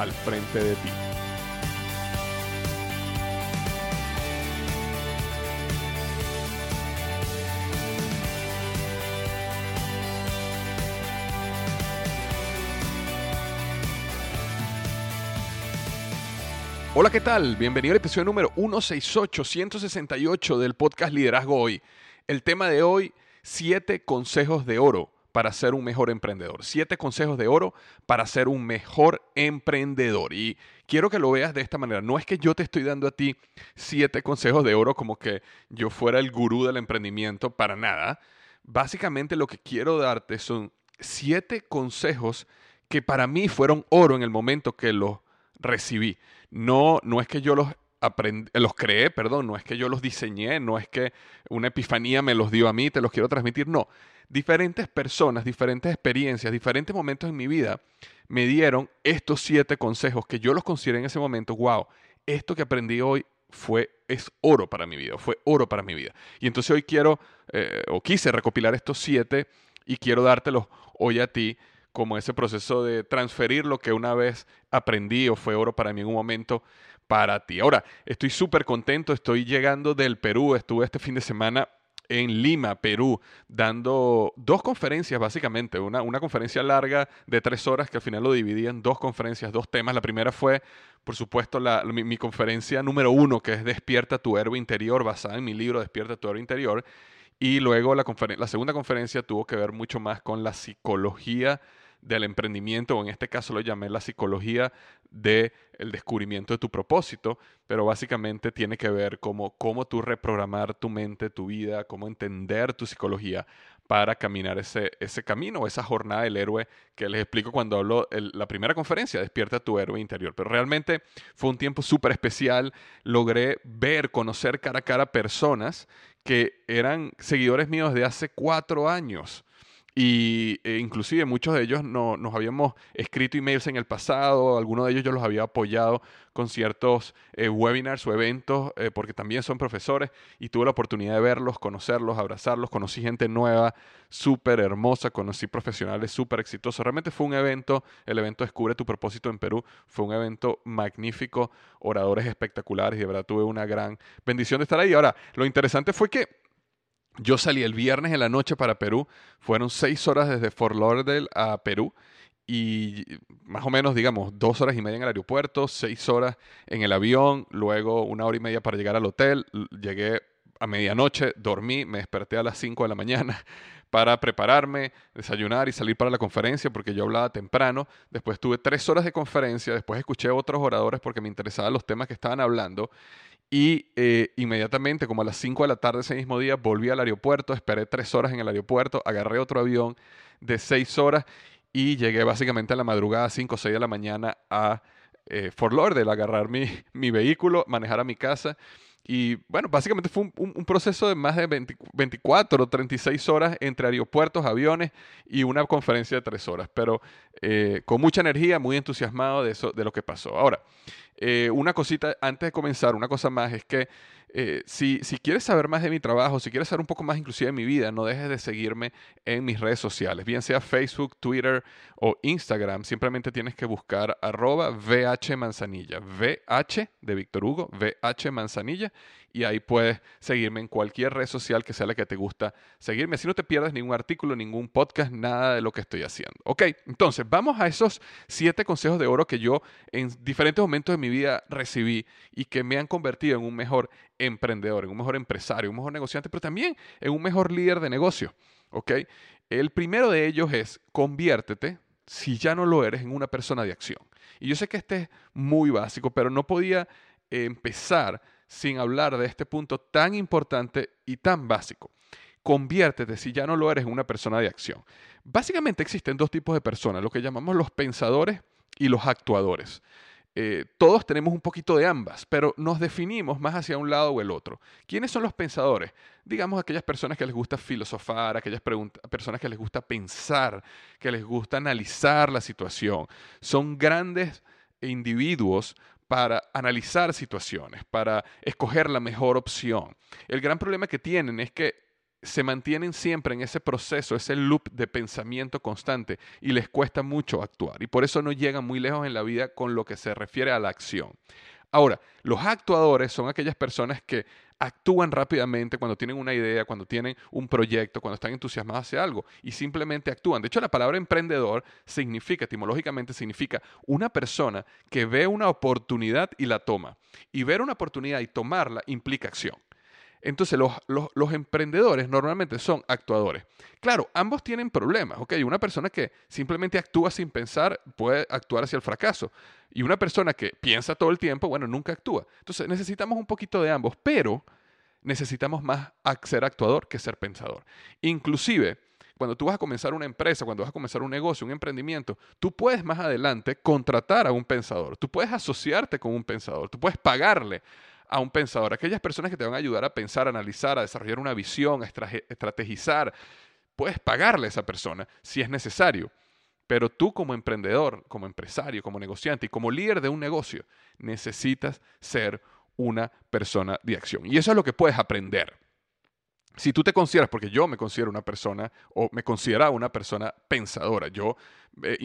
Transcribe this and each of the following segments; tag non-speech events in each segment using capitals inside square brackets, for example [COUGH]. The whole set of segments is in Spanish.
al frente de ti. Hola, ¿qué tal? Bienvenido al episodio número 168, 168 del podcast Liderazgo Hoy. El tema de hoy, 7 consejos de oro para ser un mejor emprendedor. Siete consejos de oro para ser un mejor emprendedor. Y quiero que lo veas de esta manera. No es que yo te estoy dando a ti siete consejos de oro como que yo fuera el gurú del emprendimiento, para nada. Básicamente lo que quiero darte son siete consejos que para mí fueron oro en el momento que los recibí. No, no es que yo los los creé, perdón, no es que yo los diseñé, no es que una epifanía me los dio a mí, te los quiero transmitir, no diferentes personas, diferentes experiencias, diferentes momentos en mi vida me dieron estos siete consejos que yo los consideré en ese momento, wow, esto que aprendí hoy fue, es oro para mi vida, fue oro para mi vida. Y entonces hoy quiero, eh, o quise recopilar estos siete y quiero dártelos hoy a ti como ese proceso de transferir lo que una vez aprendí o fue oro para mí en un momento para ti. Ahora, estoy súper contento, estoy llegando del Perú, estuve este fin de semana en Lima, Perú, dando dos conferencias básicamente, una, una conferencia larga de tres horas que al final lo dividí en dos conferencias, dos temas. La primera fue, por supuesto, la, mi, conferencia número uno, que es Despierta tu héroe interior, basada en mi libro Despierta tu héroe interior. Y luego la, la segunda conferencia tuvo que ver mucho más con la psicología del emprendimiento, o en este caso lo llamé la psicología del el descubrimiento de tu propósito, pero básicamente tiene que ver como cómo tú reprogramar tu mente, tu vida, cómo entender tu psicología para caminar ese, ese camino, esa jornada del héroe que les explico cuando hablo la primera conferencia, Despierta tu héroe interior. Pero realmente fue un tiempo súper especial, logré ver, conocer cara a cara personas que eran seguidores míos de hace cuatro años y e inclusive muchos de ellos no, nos habíamos escrito emails en el pasado, algunos de ellos yo los había apoyado con ciertos eh, webinars o eventos, eh, porque también son profesores, y tuve la oportunidad de verlos, conocerlos, abrazarlos, conocí gente nueva, súper hermosa, conocí profesionales súper exitosos. Realmente fue un evento, el evento Descubre tu propósito en Perú, fue un evento magnífico, oradores espectaculares, y de verdad tuve una gran bendición de estar ahí. Ahora, lo interesante fue que yo salí el viernes en la noche para Perú. Fueron seis horas desde Fort Lauderdale a Perú y más o menos, digamos, dos horas y media en el aeropuerto, seis horas en el avión, luego una hora y media para llegar al hotel. Llegué a medianoche, dormí, me desperté a las cinco de la mañana [LAUGHS] para prepararme, desayunar y salir para la conferencia porque yo hablaba temprano. Después tuve tres horas de conferencia, después escuché a otros oradores porque me interesaban los temas que estaban hablando. Y eh, inmediatamente, como a las 5 de la tarde ese mismo día, volví al aeropuerto, esperé tres horas en el aeropuerto, agarré otro avión de seis horas y llegué básicamente a la madrugada, 5 o 6 de la mañana, a eh, Fort agarrar mi, [LAUGHS] mi vehículo, manejar a mi casa y bueno, básicamente fue un, proceso de más de 24 o 36 horas entre aeropuertos, aviones y una conferencia de tres horas, pero eh, con mucha energía, muy entusiasmado de, eso, de lo que pasó. Ahora, eh, una cosita antes de comenzar, una cosa más es que eh, si, quieres saber más de mi trabajo, si quieres saber un poco más inclusive de mi vida, no dejes de seguirme en mis redes sociales, bien sea Facebook, Twitter o Instagram. Simplemente tienes que buscar arroba VH Manzanilla, VH de Víctor Hugo, VH Manzanilla y ahí puedes seguirme en cualquier red social que sea la que te gusta seguirme. Así no te pierdes ningún artículo, ningún podcast, nada de lo que estoy haciendo. Ok, entonces vamos a esos siete consejos de oro que yo en diferentes momentos de mi vida recibí y que me han convertido en un mejor emprendedor, en un mejor empresario, un mejor negociante, pero también en un mejor líder de negocio. El primero de ellos es conviértete, si ya no lo eres, en una persona de acción. Y yo sé que este es muy básico, pero no podía empezar sin hablar de este punto tan importante y tan básico. Conviértete, si ya no lo eres, en una persona de acción. Básicamente existen dos tipos de personas, lo que llamamos los pensadores y los actuadores. Eh, todos tenemos un poquito de ambas, pero nos definimos más hacia un lado o el otro. ¿Quiénes son los pensadores? Digamos aquellas personas que les gusta filosofar, aquellas personas que les gusta pensar, que les gusta analizar la situación. Son grandes individuos para analizar situaciones, para escoger la mejor opción. El gran problema que tienen es que se mantienen siempre en ese proceso, ese loop de pensamiento constante y les cuesta mucho actuar y por eso no llegan muy lejos en la vida con lo que se refiere a la acción. Ahora, los actuadores son aquellas personas que actúan rápidamente cuando tienen una idea, cuando tienen un proyecto, cuando están entusiasmados hacia algo y simplemente actúan. De hecho, la palabra emprendedor significa, etimológicamente significa una persona que ve una oportunidad y la toma. Y ver una oportunidad y tomarla implica acción. Entonces los, emprendedores normalmente son actuadores. Claro, ambos tienen problemas. ¿ok? Una persona que simplemente actúa sin pensar puede actuar hacia el fracaso. Y una persona que piensa todo el tiempo, bueno, nunca actúa. Entonces necesitamos un poquito de ambos, pero necesitamos más ser actuador que ser pensador. Inclusive, cuando tú vas a comenzar una empresa, cuando vas a comenzar un negocio, un emprendimiento, tú puedes más adelante contratar a un pensador, tú puedes asociarte con un pensador, tú puedes pagarle a un pensador, aquellas personas que te van a ayudar a pensar, a analizar, a desarrollar una visión, a estrategizar. Puedes pagarle a esa persona si es necesario. Pero tú como emprendedor, como empresario, como negociante y como líder de un negocio, necesitas ser una persona de acción. Y eso es lo que puedes aprender. Si tú te consideras, porque yo me considero una persona, o me consideraba una persona pensadora, yo eh,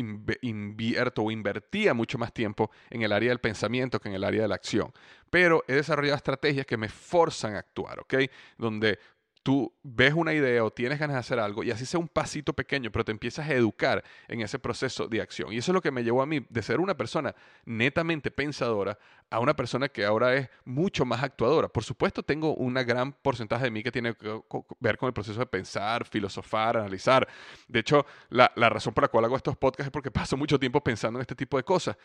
invierto o invertía mucho más tiempo en el área del pensamiento que en el área de la acción. Pero he desarrollado estrategias que me forzan a actuar, ¿ok? Donde tú ves una idea o tienes ganas de hacer algo y así sea un pasito pequeño, pero te empiezas a educar en ese proceso de acción. Y eso es lo que me llevó a mí de ser una persona netamente pensadora a una persona que ahora es mucho más actuadora. Por supuesto, tengo una gran porcentaje de mí que tiene que ver con el proceso de pensar, filosofar, analizar. De hecho, la, la razón por la cual hago estos podcasts es porque paso mucho tiempo pensando en este tipo de cosas.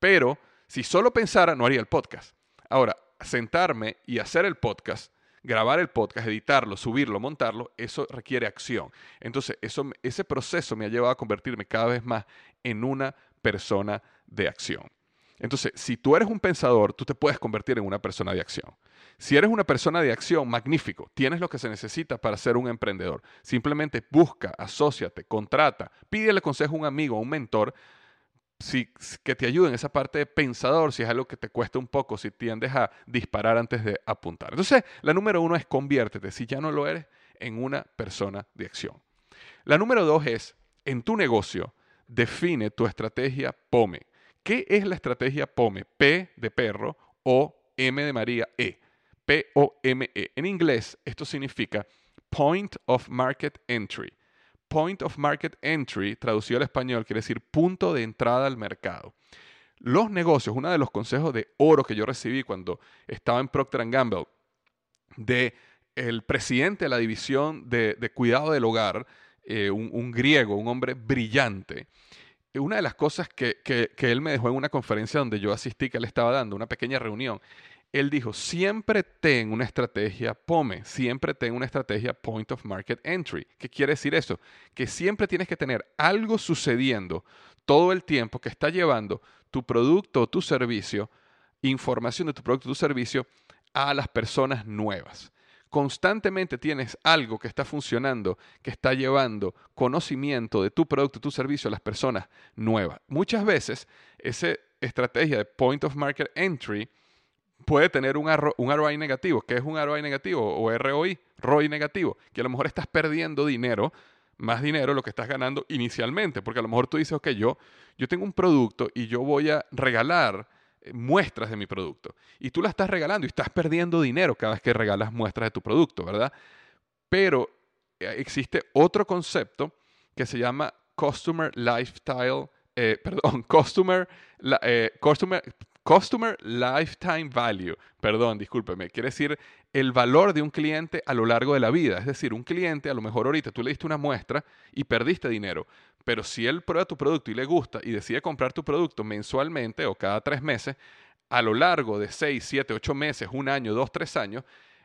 Pero si solo pensara, no haría el podcast. Ahora, sentarme y hacer el podcast grabar el podcast, editarlo, subirlo, montarlo, eso requiere acción. Entonces, eso, ese proceso me ha llevado a convertirme cada vez más en una persona de acción. Entonces, si tú eres un pensador, tú te puedes convertir en una persona de acción. Si eres una persona de acción, magnífico, tienes lo que se necesita para ser un emprendedor. Simplemente busca, asóciate, contrata, pídele consejo a un amigo, a un mentor si, que te ayude en esa parte de pensador, si es algo que te cuesta un poco, si tiendes a disparar antes de apuntar. Entonces, la número uno es conviértete, si ya no lo eres, en una persona de acción. La número dos es, en tu negocio, define tu estrategia POME. ¿Qué es la estrategia POME? P de perro, O, M de María, E. P-O-M-E. En inglés, esto significa Point of Market Entry point of market entry, traducido al español, quiere decir punto de entrada al mercado. Los negocios, uno de los consejos de oro que yo recibí cuando estaba en Procter Gamble, de el presidente de la división de, cuidado del hogar, eh, un, griego, un hombre brillante, una de las cosas que, que, él me dejó en una conferencia donde yo asistí, que él estaba dando, una pequeña reunión, él dijo, siempre ten una estrategia POME, siempre ten una estrategia Point of Market Entry. ¿Qué quiere decir eso? Que siempre tienes que tener algo sucediendo todo el tiempo que está llevando tu producto o tu servicio, información de tu producto o tu servicio a las personas nuevas. Constantemente tienes algo que está funcionando, que está llevando conocimiento de tu producto, tu servicio a las personas nuevas. Muchas veces esa estrategia de Point of Market Entry puede tener un, un ROI negativo. ¿Qué es un ROI negativo o ROI? ROI negativo, que a lo mejor estás perdiendo dinero, más dinero lo que estás ganando inicialmente, porque a lo mejor tú dices, ok, yo, yo tengo un producto y yo voy a regalar eh, muestras de mi producto. Y tú la estás regalando y estás perdiendo dinero cada vez que regalas muestras de tu producto, ¿verdad? Pero eh, existe otro concepto que se llama Customer Lifestyle, eh, [LAUGHS] perdón, Customer, Customer, Customer Lifetime Value, perdón, discúlpeme, quiere decir el valor de un cliente a lo largo de la vida. Es decir, un cliente, a lo mejor ahorita tú le diste una muestra y perdiste dinero, pero si él prueba tu producto y le gusta y decide comprar tu producto mensualmente o cada tres meses, a lo largo de seis, siete, ocho meses, un año, dos, tres años,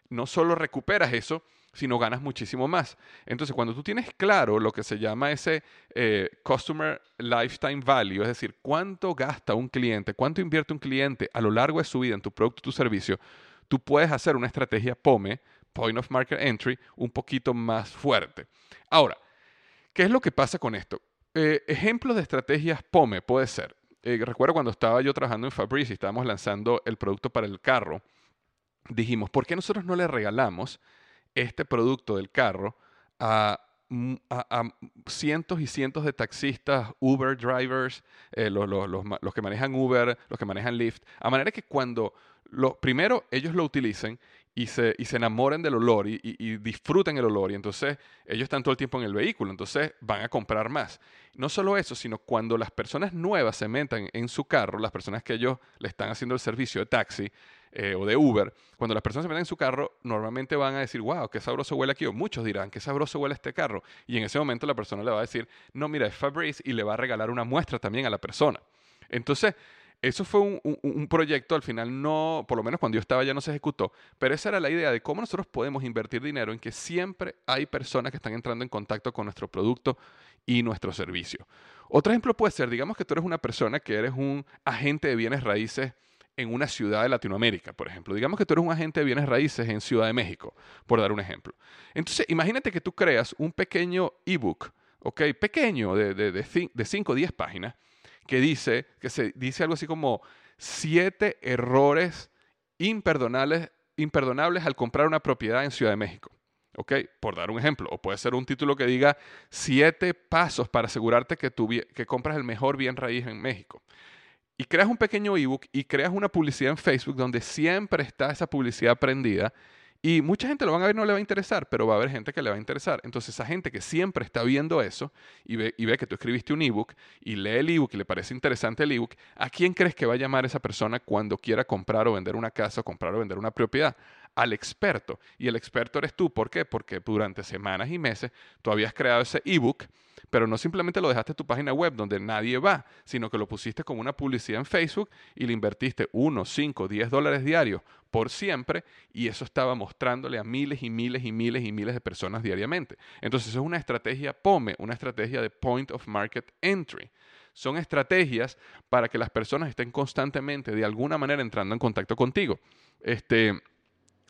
no solo recuperas eso, sino ganas muchísimo más. Entonces, cuando tú tienes claro lo que se llama ese eh, Customer Lifetime Value, es decir, cuánto gasta un cliente, cuánto invierte un cliente a lo largo de su vida en tu producto tu servicio, tú puedes hacer una estrategia POME, Point of Market Entry, un poquito más fuerte. Ahora, ¿qué es lo que pasa con esto? Eh, ejemplos de estrategias POME puede ser. Eh, recuerdo cuando estaba yo trabajando en Fabrice y estábamos lanzando el producto para el carro, dijimos, ¿por qué nosotros no le regalamos este producto del carro mm, a, cientos y cientos de taxistas, Uber drivers, eh, los, los, que manejan Uber, los que manejan Lyft, a manera que cuando lo, primero ellos lo utilicen y se, y se enamoren del olor y, y, disfruten el olor y entonces ellos están todo el tiempo en el vehículo, entonces van a comprar más. No solo eso, sino cuando las personas nuevas se metan en su carro, las personas que ellos le están haciendo el servicio de taxi, eh, o de Uber, cuando las personas se meten en su carro, normalmente van a decir, wow, qué sabroso huele aquí, o muchos dirán, qué sabroso huele este carro. Y en ese momento la persona le va a decir, no, mira, es Fabrice, y le va a regalar una muestra también a la persona. Entonces, eso fue un, un, proyecto, al final no, por lo menos cuando yo estaba ya no se ejecutó, pero esa era la idea de cómo nosotros podemos invertir dinero en que siempre hay personas que están entrando en contacto con nuestro producto y nuestro servicio. Otro ejemplo puede ser, digamos que tú eres una persona que eres un agente de bienes raíces en una ciudad de Latinoamérica, por ejemplo. Digamos que tú eres un agente de bienes raíces en Ciudad de México, por dar un ejemplo. Entonces, imagínate que tú creas un pequeño ebook, ¿ok? Pequeño, de, de, de 5 o 10 páginas, que dice, que se dice algo así como siete errores imperdonables, imperdonables al comprar una propiedad en Ciudad de México. ¿ok? Por dar un ejemplo. O puede ser un título que diga siete pasos para asegurarte que, tu, que compras el mejor bien raíz en México y creas un pequeño ebook y creas una publicidad en Facebook donde siempre está esa publicidad prendida y mucha gente lo van a ver no le va a interesar, pero va a haber gente que le va a interesar. Entonces, esa gente que siempre está viendo eso y ve, y ve que tú escribiste un ebook y lee el ebook y le parece interesante el ebook, ¿a quién crees que va a llamar esa persona cuando quiera comprar o vender una casa o comprar o vender una propiedad? Al experto. Y el experto eres tú. ¿Por qué? Porque durante semanas y meses tú habías creado ese ebook pero no simplemente lo dejaste en tu página web donde nadie va, sino que lo pusiste como una publicidad en Facebook y le invertiste 1, 5, 10 dólares diarios por siempre y eso estaba mostrándole a miles y miles y miles y miles de personas diariamente. Entonces es una estrategia POME, una estrategia de Point of Market Entry. Son estrategias para que las personas estén constantemente de alguna manera entrando en contacto contigo. Este,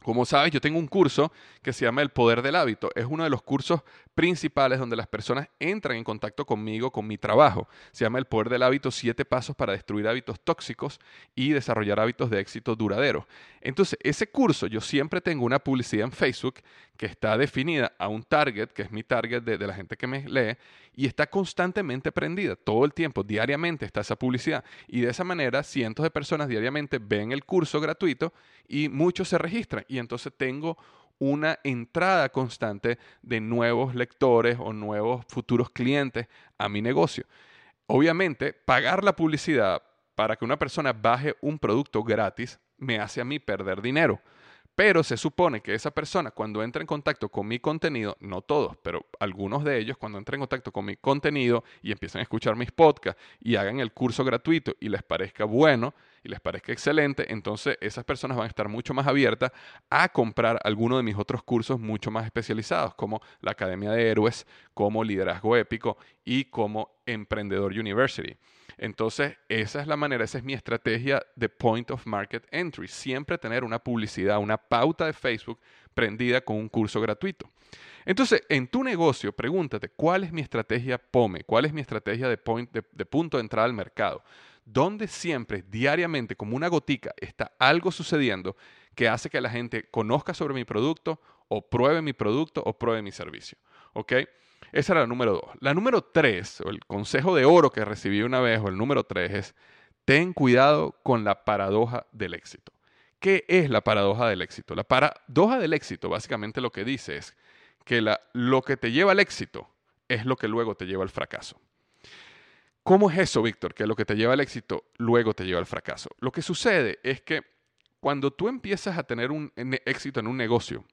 como sabes, yo tengo un curso que se llama El Poder del Hábito. Es uno de los cursos principales donde las personas entran en contacto conmigo, con mi trabajo. Se llama El Poder del Hábito, siete pasos para destruir hábitos tóxicos y desarrollar hábitos de éxito duradero. Entonces, ese curso yo siempre tengo una publicidad en Facebook que está definida a un target, que es mi target de, de la gente que me lee, y está constantemente prendida. Todo el tiempo, diariamente está esa publicidad. Y de esa manera, cientos de personas diariamente ven el curso gratuito y muchos se registran y entonces tengo una entrada constante de nuevos lectores o nuevos futuros clientes a mi negocio. Obviamente, pagar la publicidad para que una persona baje un producto gratis me hace a mí perder dinero. Pero se supone que esa persona cuando entra en contacto con mi contenido, no todos, pero algunos de ellos cuando entran en contacto con mi contenido y empiezan a escuchar mis podcasts y hagan el curso gratuito y les parezca bueno y les parezca excelente, entonces esas personas van a estar mucho más abiertas a comprar alguno de mis otros cursos mucho más especializados, como la Academia de Héroes, como Liderazgo Épico y como Emprendedor University. Entonces, esa es la manera, esa es mi estrategia de point of market entry. Siempre tener una publicidad, una pauta de Facebook prendida con un curso gratuito. Entonces, en tu negocio, pregúntate, ¿cuál es mi estrategia POME? ¿Cuál es mi estrategia de, point, de, de punto de entrada al mercado? Donde siempre, diariamente, como una gotica, está algo sucediendo que hace que la gente conozca sobre mi producto o pruebe mi producto o pruebe mi servicio. ¿Ok? Esa era la número dos. La número tres, o el consejo de oro que recibí una vez, o el número tres, es ten cuidado con la paradoja del éxito. ¿Qué es la paradoja del éxito? La paradoja del éxito básicamente lo que dice es que la, lo que te lleva al éxito es lo que luego te lleva al fracaso. ¿Cómo es eso, Víctor? Que lo que te lleva al éxito luego te lleva al fracaso. Lo que sucede es que cuando tú empiezas a tener un éxito en un negocio,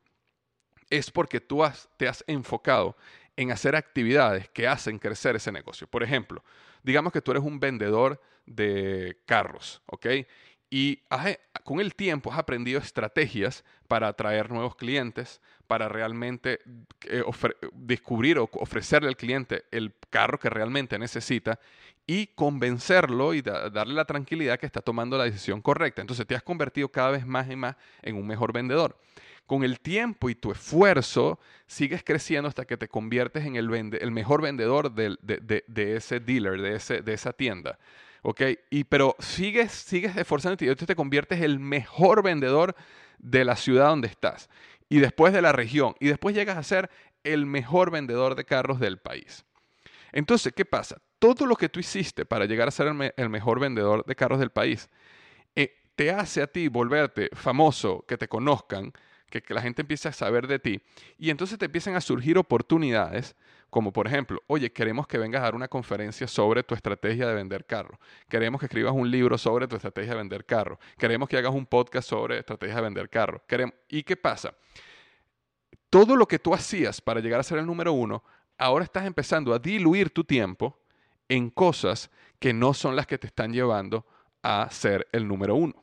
es porque tú te has enfocado en hacer actividades que hacen crecer ese negocio. Por ejemplo, digamos que tú eres un vendedor de carros, ¿ok? Y con el tiempo has aprendido estrategias para atraer nuevos clientes, para realmente eh, descubrir o ofrecerle al cliente el carro que realmente necesita y convencerlo y darle la tranquilidad que está tomando la decisión correcta. Entonces te has convertido cada vez más y más en un mejor vendedor con el tiempo y tu esfuerzo, sigues creciendo hasta que te conviertes en el, el mejor vendedor de, ese dealer, de, ese, de esa tienda. ¿Ok? Y, pero sigues, sigues esforzándote y entonces te conviertes el mejor vendedor de la ciudad donde estás. Y después de la región. Y después llegas a ser el mejor vendedor de carros del país. Entonces, ¿qué pasa? Todo lo que tú hiciste para llegar a ser el, mejor vendedor de carros del país eh, te hace a ti volverte famoso, que te conozcan, que, la gente empiece a saber de ti y entonces te empiezan a surgir oportunidades como por ejemplo, oye, queremos que vengas a dar una conferencia sobre tu estrategia de vender carro. Queremos que escribas un libro sobre tu estrategia de vender carro. Queremos que hagas un podcast sobre estrategia de vender carro. ¿Y qué pasa? Todo lo que tú hacías para llegar a ser el número uno, ahora estás empezando a diluir tu tiempo en cosas que no son las que te están llevando a ser el número uno.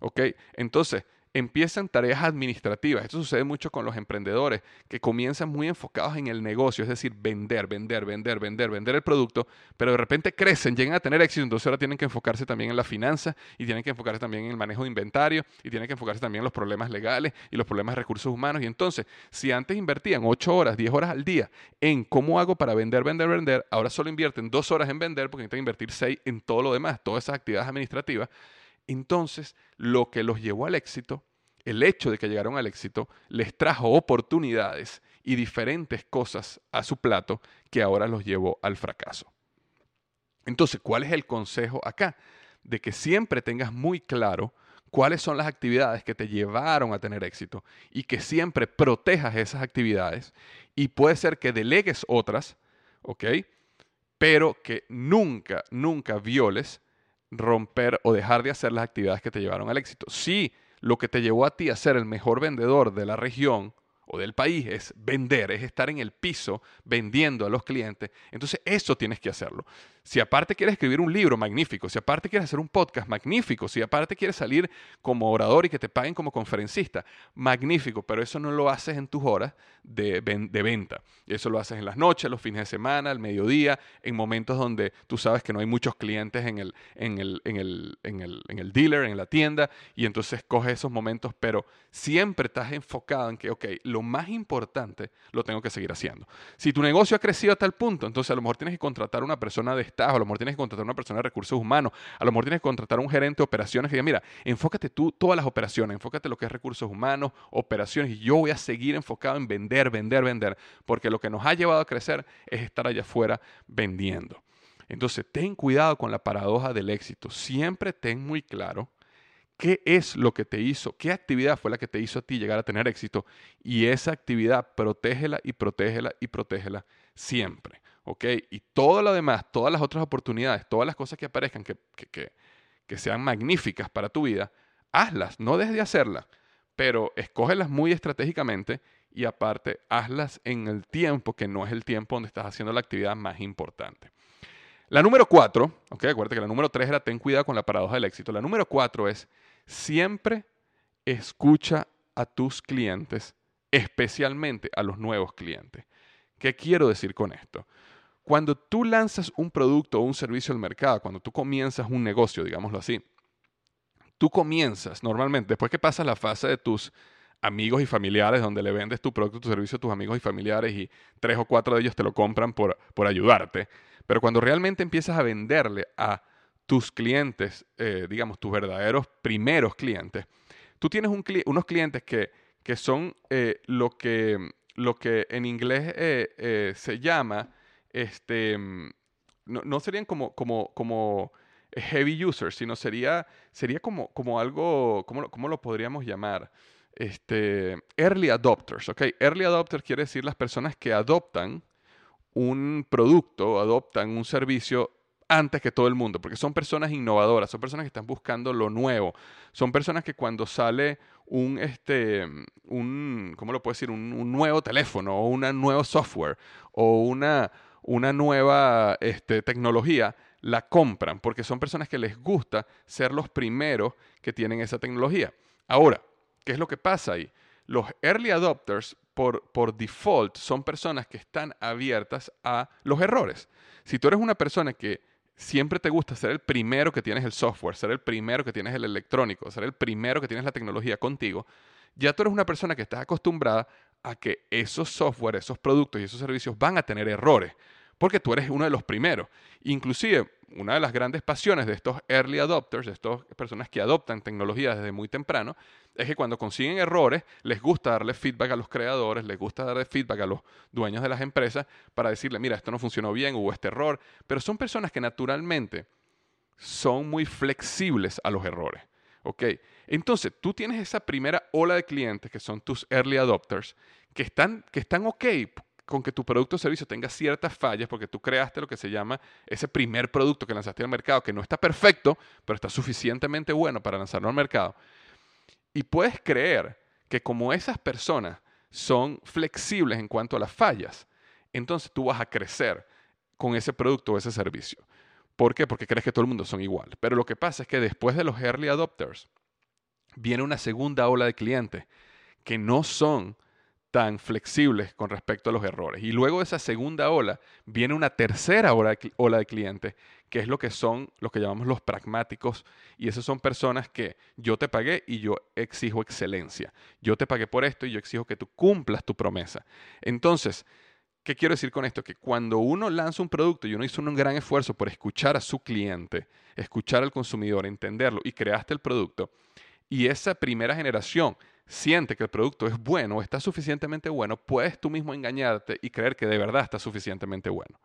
¿Ok? Entonces, empiezan tareas administrativas. Esto sucede mucho con los emprendedores que comienzan muy enfocados en el negocio, es decir, vender, vender, vender, vender, vender el producto, pero de repente crecen, llegan a tener éxito, entonces ahora tienen que enfocarse también en la finanza y tienen que enfocarse también en el manejo de inventario y tienen que enfocarse también en los problemas legales y los problemas de recursos humanos. Y entonces, si antes invertían 8 horas, 10 horas al día en cómo hago para vender, vender, vender, ahora solo invierten 2 horas en vender porque necesitan invertir 6 en todo lo demás, todas esas actividades administrativas entonces, lo que los llevó al éxito, el hecho de que llegaron al éxito, les trajo oportunidades y diferentes cosas a su plato que ahora los llevó al fracaso. Entonces, ¿cuál es el consejo acá? De que siempre tengas muy claro cuáles son las actividades que te llevaron a tener éxito y que siempre protejas esas actividades y puede ser que delegues otras, ¿ok? Pero que nunca, nunca violes romper o dejar de hacer las actividades que te llevaron al éxito. Si lo que te llevó a ti a ser el mejor vendedor de la región o del país es vender, es estar en el piso vendiendo a los clientes. Entonces eso tienes que hacerlo. Si aparte quieres escribir un libro, magnífico. Si aparte quieres hacer un podcast, magnífico. Si aparte quieres salir como orador y que te paguen como conferencista, magnífico. Pero eso no lo haces en tus horas de, de venta. Eso lo haces en las noches, los fines de semana, al mediodía, en momentos donde tú sabes que no hay muchos clientes en el, en el, en el, en el, en el dealer, en la tienda. Y entonces coges esos momentos, pero siempre estás enfocado en que, ok, lo más importante lo tengo que seguir haciendo. Si tu negocio ha crecido a tal punto, entonces a lo mejor tienes que contratar a una persona de a lo mejor tienes que contratar a una persona de recursos humanos, a lo mejor tienes que contratar a un gerente de operaciones que diga, mira, enfócate tú todas las operaciones, enfócate en lo que es recursos humanos, operaciones, y yo voy a seguir enfocado en vender, vender, vender, porque lo que nos ha llevado a crecer es estar allá afuera vendiendo. Entonces, ten cuidado con la paradoja del éxito. Siempre ten muy claro qué es lo que te hizo, qué actividad fue la que te hizo a ti llegar a tener éxito y esa actividad protégela y protégela y protégela siempre. Y todo lo demás, todas las otras oportunidades, todas las cosas que aparezcan que, que, sean magníficas para tu vida, hazlas, no dejes de hacerlas, pero escógelas muy estratégicamente y aparte hazlas en el tiempo que no es el tiempo donde estás haciendo la actividad más importante. La número cuatro, ok, acuérdate que la número tres era ten cuidado con la paradoja del éxito. La número cuatro es siempre escucha a tus clientes, especialmente a los nuevos clientes. ¿Qué quiero decir con esto? Cuando tú lanzas un producto o un servicio al mercado, cuando tú comienzas un negocio, digámoslo así, tú comienzas normalmente, después que pasas la fase de tus amigos y familiares, donde le vendes tu producto, tu servicio a tus amigos y familiares y tres o cuatro de ellos te lo compran por, por ayudarte, pero cuando realmente empiezas a venderle a tus clientes, eh, digamos, tus verdaderos primeros clientes, tú tienes unos clientes que, que son eh, lo, que, lo que en inglés eh, se llama, este, no, no, serían como, como, como heavy users, sino sería, sería como, como algo, ¿cómo, ¿cómo lo podríamos llamar? Este, early adopters, ¿ok? Early adopters quiere decir las personas que adoptan un producto, adoptan un servicio antes que todo el mundo, porque son personas innovadoras, son personas que están buscando lo nuevo, son personas que cuando sale un, este, un ¿cómo lo puedo decir? Un, nuevo teléfono o un nuevo software o una, una nueva este, tecnología, la compran, porque son personas que les gusta ser los primeros que tienen esa tecnología. Ahora, ¿qué es lo que pasa ahí? Los early adopters por, default son personas que están abiertas a los errores. Si tú eres una persona que siempre te gusta ser el primero que tienes el software, ser el primero que tienes el electrónico, ser el primero que tienes la tecnología contigo, ya tú eres una persona que estás acostumbrada a que esos software, esos productos y esos servicios van a tener errores, porque tú eres uno de los primeros. Inclusive, una de las grandes pasiones de estos early adopters, de estas personas que adoptan tecnología desde muy temprano, es que cuando consiguen errores, les gusta darle feedback a los creadores, les gusta darle feedback a los dueños de las empresas para decirle, mira, esto no funcionó bien, hubo este error. Pero son personas que naturalmente son muy flexibles a los errores. Entonces, tú tienes esa primera ola de clientes que son tus early adopters, que están, que están ok con que tu producto o servicio tenga ciertas fallas porque tú creaste lo que se llama ese primer producto que lanzaste al mercado, que no está perfecto, pero está suficientemente bueno para lanzarlo al mercado. Y puedes creer que como esas personas son flexibles en cuanto a las fallas, entonces tú vas a crecer con ese producto o ese servicio. ¿Por qué? Porque crees que todo el mundo son igual. Pero lo que pasa es que después de los early adopters, viene una segunda ola de clientes que no son tan flexibles con respecto a los errores. Y luego de esa segunda ola viene una tercera ola de, clientes, que es lo que son los que llamamos los pragmáticos. Y esas son personas que yo te pagué y yo exijo excelencia. Yo te pagué por esto y yo exijo que tú cumplas tu promesa. Entonces, ¿qué quiero decir con esto? Que cuando uno lanza un producto y uno hizo un gran esfuerzo por escuchar a su cliente, escuchar al consumidor, entenderlo y creaste el producto, y esa primera generación siente que el producto es bueno o está suficientemente bueno, puedes tú mismo engañarte y creer que de verdad está suficientemente bueno.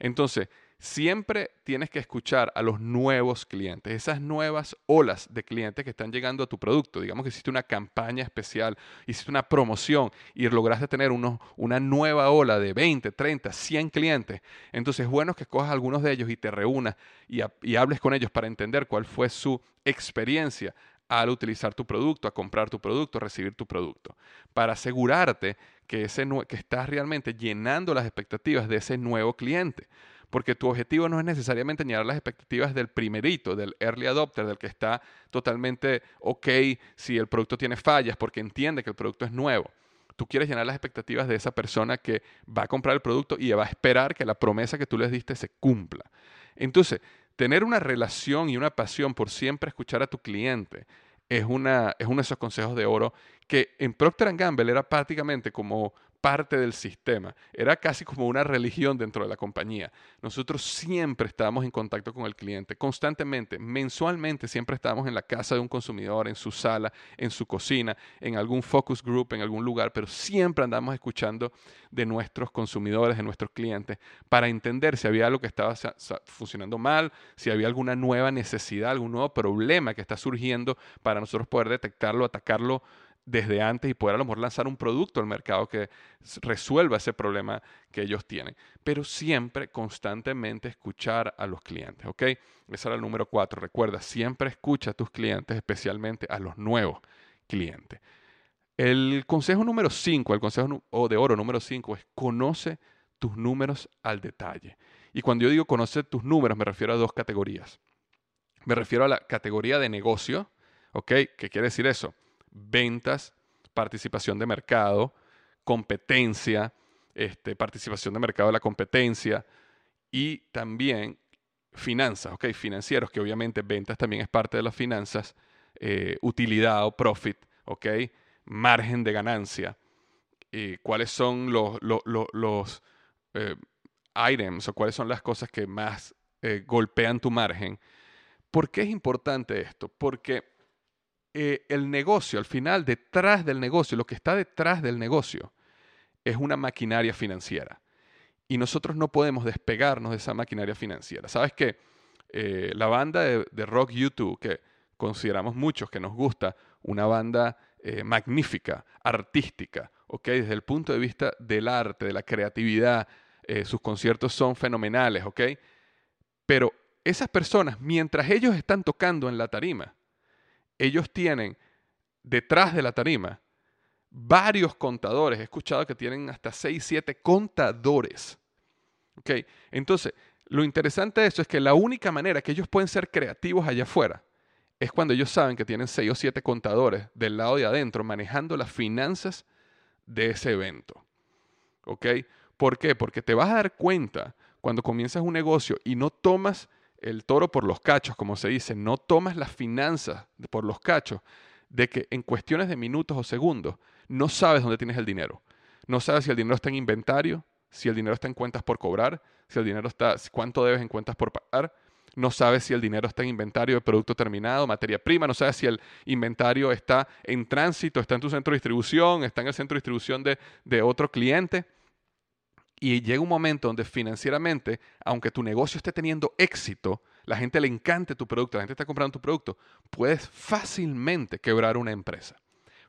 Entonces, siempre tienes que escuchar a los nuevos clientes, esas nuevas olas de clientes que están llegando a tu producto. Digamos que hiciste una campaña especial, hiciste una promoción y lograste tener una nueva ola de 20, 30, 100 clientes. Entonces es bueno que escojas algunos de ellos y te reúnas y hables con ellos para entender cuál fue su experiencia al utilizar tu producto, a comprar tu producto, a recibir tu producto, para asegurarte que, ese, que estás realmente llenando las expectativas de ese nuevo cliente. Porque tu objetivo no es necesariamente llenar las expectativas del primerito, del early adopter, del que está totalmente ok si el producto tiene fallas, porque entiende que el producto es nuevo. Tú quieres llenar las expectativas de esa persona que va a comprar el producto y va a esperar que la promesa que tú les diste se cumpla. Entonces, tener una relación y una pasión por siempre escuchar a tu cliente es, una, es uno de esos consejos de oro que en Procter Gamble era prácticamente como parte del sistema, era casi como una religión dentro de la compañía. Nosotros siempre estábamos en contacto con el cliente, constantemente, mensualmente, siempre estábamos en la casa de un consumidor, en su sala, en su cocina, en algún focus group, en algún lugar, pero siempre andamos escuchando de nuestros consumidores, de nuestros clientes, para entender si había algo que estaba funcionando mal, si había alguna nueva necesidad, algún nuevo problema que está surgiendo para nosotros poder detectarlo, atacarlo desde antes y poder a lo mejor lanzar un producto al mercado que resuelva ese problema que ellos tienen. Pero siempre, constantemente escuchar a los clientes, ¿ok? Ese era el número cuatro. Recuerda, siempre escucha a tus clientes, especialmente a los nuevos clientes. El consejo número 5, el consejo de oro número 5 es conoce tus números al detalle. Y cuando yo digo conocer tus números, me refiero a dos categorías. Me refiero a la categoría de negocio, ¿ok? ¿Qué quiere decir eso? Ventas, participación de mercado, competencia, este, participación de mercado de la competencia y también finanzas, ¿ok? Financieros, que obviamente ventas también es parte de las finanzas, eh, utilidad o profit, ¿ok? Margen de ganancia. y ¿Cuáles son los, los, eh, items o cuáles son las cosas que más eh, golpean tu margen? ¿Por qué es importante esto? Porque el negocio, al final, detrás del negocio, lo que está detrás del negocio, es una maquinaria financiera. Y nosotros no podemos despegarnos de esa maquinaria financiera. ¿Sabes qué? Eh, la banda de, rock YouTube, que consideramos muchos que nos gusta, una banda eh, magnífica, artística, ¿ok? Desde el punto de vista del arte, de la creatividad, eh, sus conciertos son fenomenales, ¿ok? Pero esas personas, mientras ellos están tocando en la tarima, ellos tienen detrás de la tarima varios contadores. He escuchado que tienen hasta 6, 7 contadores. ¿Ok? Entonces, lo interesante de eso es que la única manera que ellos pueden ser creativos allá afuera es cuando ellos saben que tienen 6 o 7 contadores del lado de adentro manejando las finanzas de ese evento. ¿Ok? ¿Por qué? Porque te vas a dar cuenta cuando comienzas un negocio y no tomas el toro por los cachos, como se dice, no tomas las finanzas por los cachos, de que en cuestiones de minutos o segundos no sabes dónde tienes el dinero. No sabes si el dinero está en inventario, si el dinero está en cuentas por cobrar, si el dinero está, cuánto debes en cuentas por pagar. No sabes si el dinero está en inventario de producto terminado, materia prima. No sabes si el inventario está en tránsito, está en tu centro de distribución, está en el centro de distribución de, de otro cliente. Y llega un momento donde financieramente, aunque tu negocio esté teniendo éxito, la gente le encante tu producto, la gente está comprando tu producto, puedes fácilmente quebrar una empresa.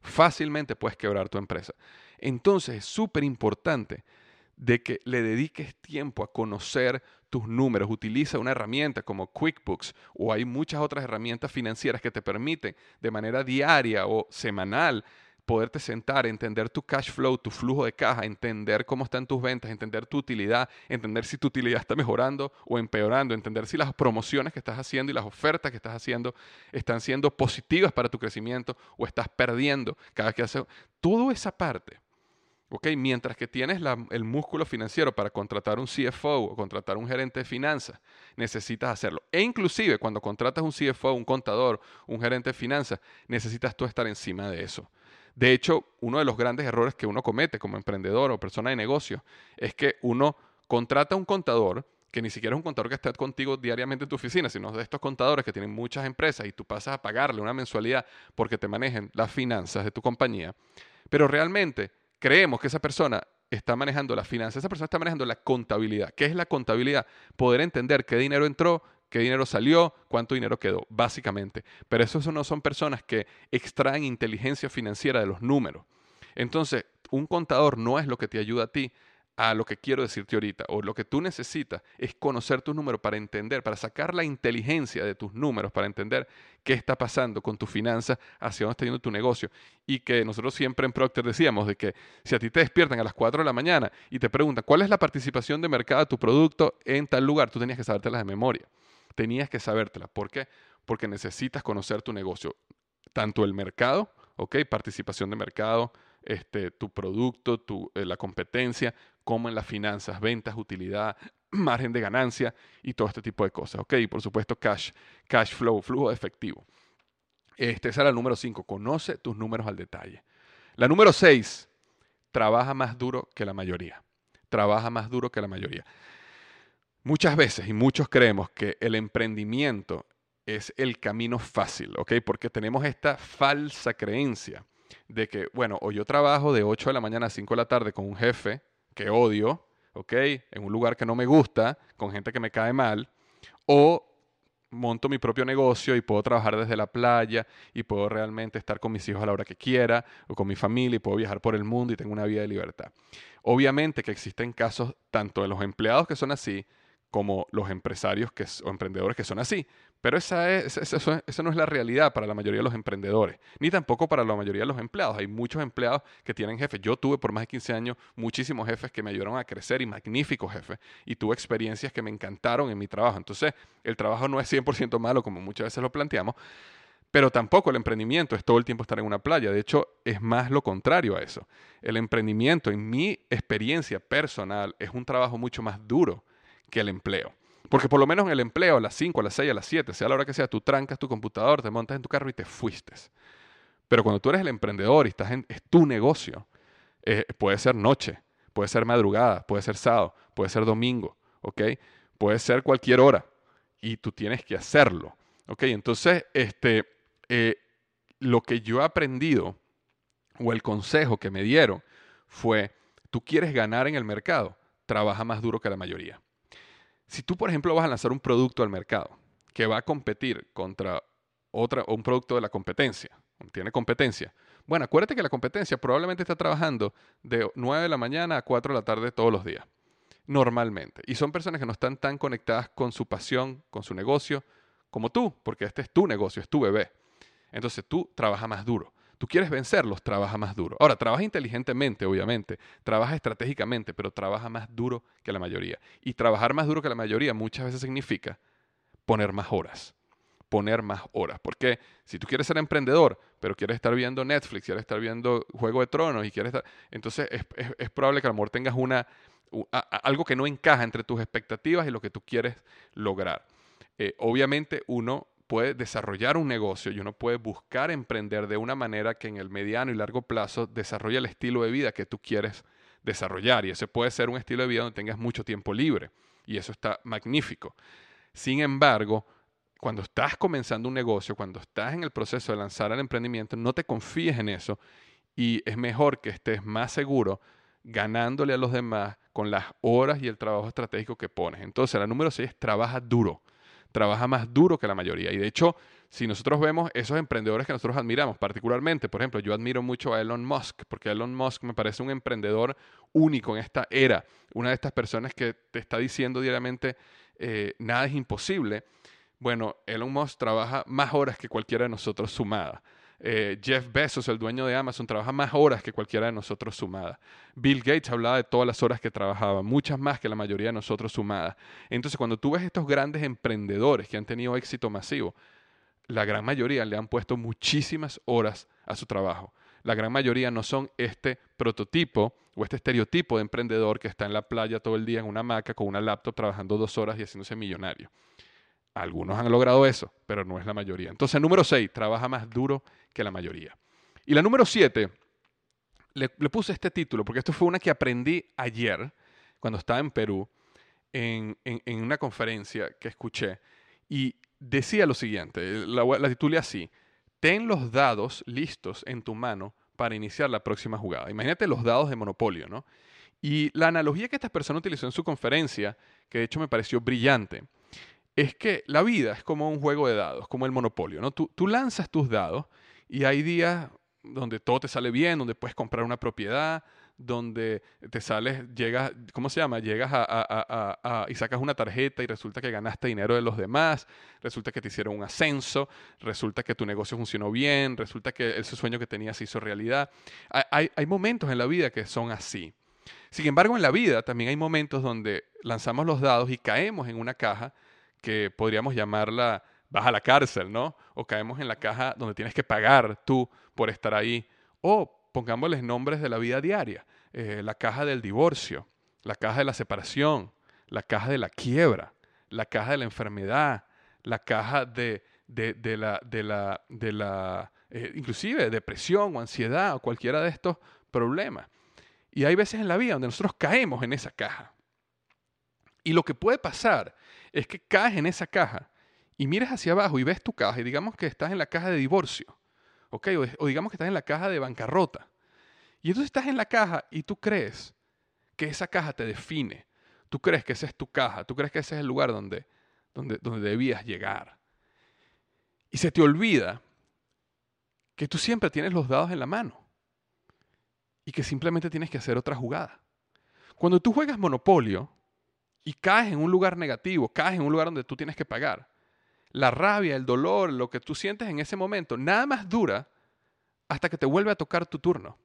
Fácilmente puedes quebrar tu empresa. Entonces es súper importante de que le dediques tiempo a conocer tus números. Utiliza una herramienta como QuickBooks o hay muchas otras herramientas financieras que te permiten de manera diaria o semanal poderte sentar, entender tu cash flow, tu flujo de caja, entender cómo están tus ventas, entender tu utilidad, entender si tu utilidad está mejorando o empeorando, entender si las promociones que estás haciendo y las ofertas que estás haciendo están siendo positivas para tu crecimiento o estás perdiendo cada vez que haces toda esa parte. ¿ok? Mientras que tienes el músculo financiero para contratar un CFO o contratar un gerente de finanzas, necesitas hacerlo. E inclusive cuando contratas un CFO, un contador, un gerente de finanzas, necesitas tú estar encima de eso. De hecho, uno de los grandes errores que uno comete como emprendedor o persona de negocio es que uno contrata a un contador que ni siquiera es un contador que está contigo diariamente en tu oficina, sino de estos contadores que tienen muchas empresas y tú pasas a pagarle una mensualidad porque te manejen las finanzas de tu compañía. Pero realmente creemos que esa persona está manejando las finanzas, esa persona está manejando la contabilidad. ¿Qué es la contabilidad? Poder entender qué dinero entró, qué dinero salió, cuánto dinero quedó, básicamente. Pero esos no son personas que extraen inteligencia financiera de los números. Entonces, un contador no es lo que te ayuda a ti a lo que quiero decirte ahorita, o lo que tú necesitas es conocer tus números para entender, para sacar la inteligencia de tus números, para entender qué está pasando con tus finanzas, hacia dónde está yendo tu negocio. Y que nosotros siempre en Procter decíamos de que si a ti te despiertan a las 4 de la mañana y te preguntan cuál es la participación de mercado de tu producto en tal lugar, tú tenías que sabértelas de memoria tenías que sabértela. ¿Por qué? Porque necesitas conocer tu negocio, tanto el mercado, ¿ok? Participación de mercado, este, tu producto, tu, eh, la competencia, como en las finanzas, ventas, utilidad, [CLEARS THROAT] margen de ganancia y todo este tipo de cosas, ¿ok? Y por supuesto cash, cash flow, flujo de efectivo. Este, esa era el número 5, conoce tus números al detalle. La número 6, trabaja más duro que la mayoría. Trabaja más duro que la mayoría. Muchas veces y muchos creemos que el emprendimiento es el camino fácil, ¿ok? Porque tenemos esta falsa creencia de que, bueno, o yo trabajo de 8 de la mañana a 5 de la tarde con un jefe que odio, ¿ok? En un lugar que no me gusta, con gente que me cae mal, o monto mi propio negocio y puedo trabajar desde la playa y puedo realmente estar con mis hijos a la hora que quiera o con mi familia y puedo viajar por el mundo y tengo una vida de libertad. Obviamente que existen casos tanto de los empleados que son así como los empresarios que, o emprendedores que son así. Pero esa, es, esa, no es la realidad para la mayoría de los emprendedores, ni tampoco para la mayoría de los empleados. Hay muchos empleados que tienen jefes. Yo tuve por más de 15 años muchísimos jefes que me ayudaron a crecer y magníficos jefes. Y tuve experiencias que me encantaron en mi trabajo. Entonces, el trabajo no es 100% malo como muchas veces lo planteamos, pero tampoco el emprendimiento es todo el tiempo estar en una playa. De hecho, es más lo contrario a eso. El emprendimiento, en mi experiencia personal, es un trabajo mucho más duro que el empleo. Porque por lo menos en el empleo, a las 5, a las 6, a las 7, sea la hora que sea, tú trancas tu computador, te montas en tu carro y te fuiste. Pero cuando tú eres el emprendedor y estás es tu negocio, eh, puede ser noche, puede ser madrugada, puede ser sábado, puede ser domingo, ¿ok? Puede ser cualquier hora y tú tienes que hacerlo, ¿ok? Entonces, este, eh, lo que yo he aprendido o el consejo que me dieron fue, tú quieres ganar en el mercado, trabaja más duro que la mayoría. Si tú, por ejemplo, vas a lanzar un producto al mercado que va a competir contra otra, un producto de la competencia, tiene competencia, bueno, acuérdate que la competencia probablemente está trabajando de 9 de la mañana a 4 de la tarde todos los días, normalmente. Y son personas que no están tan conectadas con su pasión, con su negocio, como tú, porque este es tu negocio, es tu bebé. Entonces tú trabajas más duro. Tú quieres vencerlos, trabaja más duro. Ahora, trabaja inteligentemente, obviamente, trabaja estratégicamente, pero trabaja más duro que la mayoría. Y trabajar más duro que la mayoría muchas veces significa poner más horas. Poner más horas. Porque si tú quieres ser emprendedor, pero quieres estar viendo Netflix, quieres estar viendo Juego de Tronos y quieres estar. Entonces es, probable que a lo mejor tengas una, algo que no encaja entre tus expectativas y lo que tú quieres lograr. Eh, obviamente uno puede desarrollar un negocio y uno puede buscar emprender de una manera que en el mediano y largo plazo desarrolle el estilo de vida que tú quieres desarrollar. Y ese puede ser un estilo de vida donde tengas mucho tiempo libre. Y eso está magnífico. Sin embargo, cuando estás comenzando un negocio, cuando estás en el proceso de lanzar el emprendimiento, no te confíes en eso y es mejor que estés más seguro ganándole a los demás con las horas y el trabajo estratégico que pones. Entonces, la número 6 es trabaja duro trabaja más duro que la mayoría. Y de hecho, si nosotros vemos esos emprendedores que nosotros admiramos, particularmente, por ejemplo, yo admiro mucho a Elon Musk, porque Elon Musk me parece un emprendedor único en esta era, una de estas personas que te está diciendo diariamente, eh, nada es imposible. Bueno, Elon Musk trabaja más horas que cualquiera de nosotros sumada. Eh, Jeff Bezos, el dueño de Amazon, trabaja más horas que cualquiera de nosotros sumada. Bill Gates hablaba de todas las horas que trabajaba, muchas más que la mayoría de nosotros sumada. Entonces, cuando tú ves estos grandes emprendedores que han tenido éxito masivo, la gran mayoría le han puesto muchísimas horas a su trabajo. La gran mayoría no son este prototipo o este estereotipo de emprendedor que está en la playa todo el día en una hamaca con una laptop trabajando dos horas y haciéndose millonario. Algunos han logrado eso, pero no es la mayoría. Entonces, número 6, trabaja más duro que la mayoría. Y la número 7, le, puse este título porque esto fue una que aprendí ayer cuando estaba en Perú en, una conferencia que escuché y decía lo siguiente, la, la titulé así, ten los dados listos en tu mano para iniciar la próxima jugada. Imagínate los dados de Monopolio, ¿no? Y la analogía que esta persona utilizó en su conferencia, que de hecho me pareció brillante, es que la vida es como un juego de dados, como el monopolio, ¿no? Tú, lanzas tus dados y hay días donde todo te sale bien, donde puedes comprar una propiedad, donde te sales, llegas, ¿cómo se llama? Llegas a, y sacas una tarjeta y resulta que ganaste dinero de los demás, resulta que te hicieron un ascenso, resulta que tu negocio funcionó bien, resulta que ese sueño que tenías se hizo realidad. Hay momentos en la vida que son así. Sin embargo, en la vida también hay momentos donde lanzamos los dados y caemos en una caja que podríamos llamarla vas a la cárcel, ¿no? O caemos en la caja donde tienes que pagar tú por estar ahí. O pongámosles nombres de la vida diaria. Eh, la caja del divorcio, la caja de la separación, la caja de la quiebra, la caja de la enfermedad, la caja de, de, la, de la, de la eh, inclusive depresión o ansiedad o cualquiera de estos problemas. Y hay veces en la vida donde nosotros caemos en esa caja. Y lo que puede pasar es que caes en esa caja y miras hacia abajo y ves tu caja y digamos que estás en la caja de divorcio, ¿ok? O, digamos que estás en la caja de bancarrota. Y entonces estás en la caja y tú crees que esa caja te define. Tú crees que esa es tu caja, tú crees que ese es el lugar donde, donde, donde debías llegar. Y se te olvida que tú siempre tienes los dados en la mano y que simplemente tienes que hacer otra jugada. Cuando tú juegas Monopolio, y caes en un lugar negativo, caes en un lugar donde tú tienes que pagar, la rabia, el dolor, lo que tú sientes en ese momento, nada más dura hasta que te vuelve a tocar tu turno.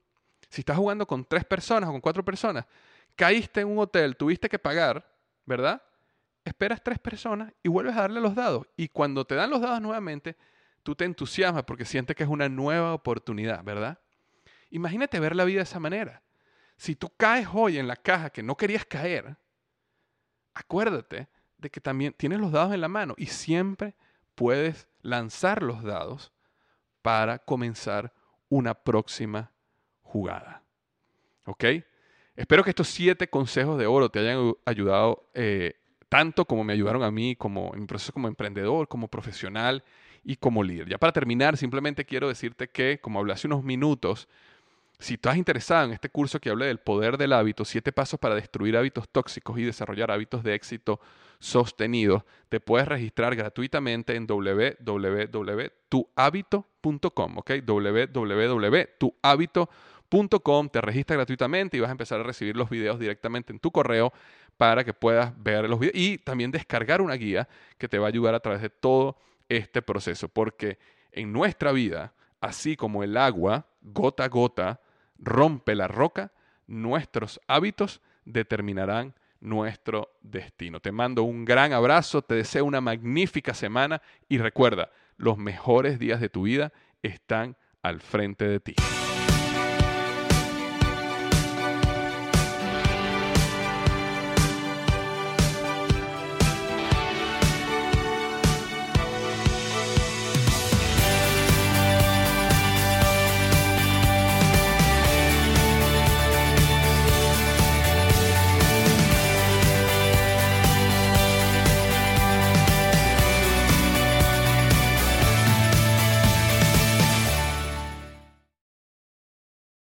Si estás jugando con tres personas o con cuatro personas, caíste en un hotel, tuviste que pagar, ¿verdad? Esperas tres personas y vuelves a darle los dados. Y cuando te dan los dados nuevamente, tú te entusiasmas porque sientes que es una nueva oportunidad, ¿verdad? Imagínate ver la vida de esa manera. Si tú caes hoy en la caja que no querías caer, acuérdate de que también tienes los dados en la mano y siempre puedes lanzar los dados para comenzar una próxima jugada. ¿Ok? Espero que estos siete consejos de oro te hayan ayudado eh, tanto como me ayudaron a mí, como en mi proceso como emprendedor, como profesional y como líder. Ya para terminar, simplemente quiero decirte que, como hablé hace unos minutos, si estás interesado en este curso que hablé del poder del hábito, siete pasos para destruir hábitos tóxicos y desarrollar hábitos de éxito sostenidos, te puedes registrar gratuitamente en www.tuhabito.com, ¿ok? www.tuhabito.com, te registras gratuitamente y vas a empezar a recibir los videos directamente en tu correo para que puedas ver los videos y también descargar una guía que te va a ayudar a través de todo este proceso, porque en nuestra vida, así como el agua, gota a gota, rompe la roca, nuestros hábitos determinarán nuestro destino. Te mando un gran abrazo, te deseo una magnífica semana y recuerda, los mejores días de tu vida están al frente de ti.